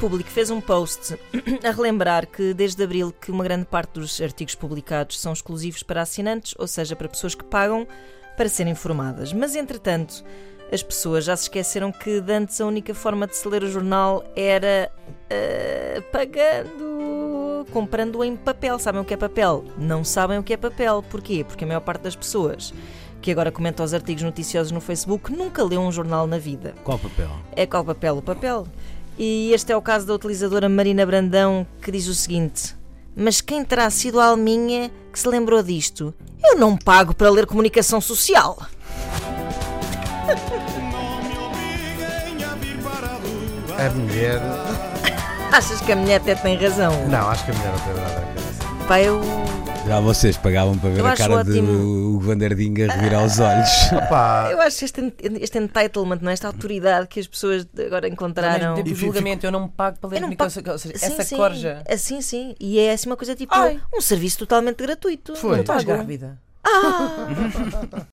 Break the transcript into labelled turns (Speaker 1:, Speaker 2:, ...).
Speaker 1: público fez um post a relembrar que desde abril que uma grande parte dos artigos publicados são exclusivos para assinantes, ou seja, para pessoas que pagam para serem informadas. Mas entretanto, as pessoas já se esqueceram que de antes a única forma de se ler o jornal era uh, pagando, comprando em papel. Sabem o que é papel? Não sabem o que é papel. Porquê? Porque a maior parte das pessoas que agora comenta os artigos noticiosos no Facebook nunca leu um jornal na vida.
Speaker 2: Qual papel?
Speaker 1: É qual papel? O papel. E este é o caso da utilizadora Marina Brandão, que diz o seguinte: Mas quem terá sido a Alminha que se lembrou disto? Eu não pago para ler comunicação social.
Speaker 3: A mulher.
Speaker 1: Achas que a mulher até tem razão?
Speaker 3: Não, acho que a mulher não tem nada a ver.
Speaker 1: Pá, eu.
Speaker 2: Já vocês pagavam para ver
Speaker 1: Eu
Speaker 2: a cara de
Speaker 1: ótimo.
Speaker 2: o Vanderding a revirar os olhos.
Speaker 3: Pá,
Speaker 1: Eu acho este, este entitlement, não é? esta autoridade que as pessoas agora encontraram.
Speaker 4: mesmo tempo, o
Speaker 3: fico-
Speaker 4: julgamento, eu não me pago para ler comunicação. Ou seja,
Speaker 1: Sim,
Speaker 4: essa
Speaker 1: sim.
Speaker 4: corja.
Speaker 1: Assim, sim. E é assim uma coisa tipo
Speaker 4: Ai.
Speaker 1: um serviço totalmente gratuito.
Speaker 3: Foi.
Speaker 1: Não
Speaker 4: Estás
Speaker 1: pago.
Speaker 4: grávida.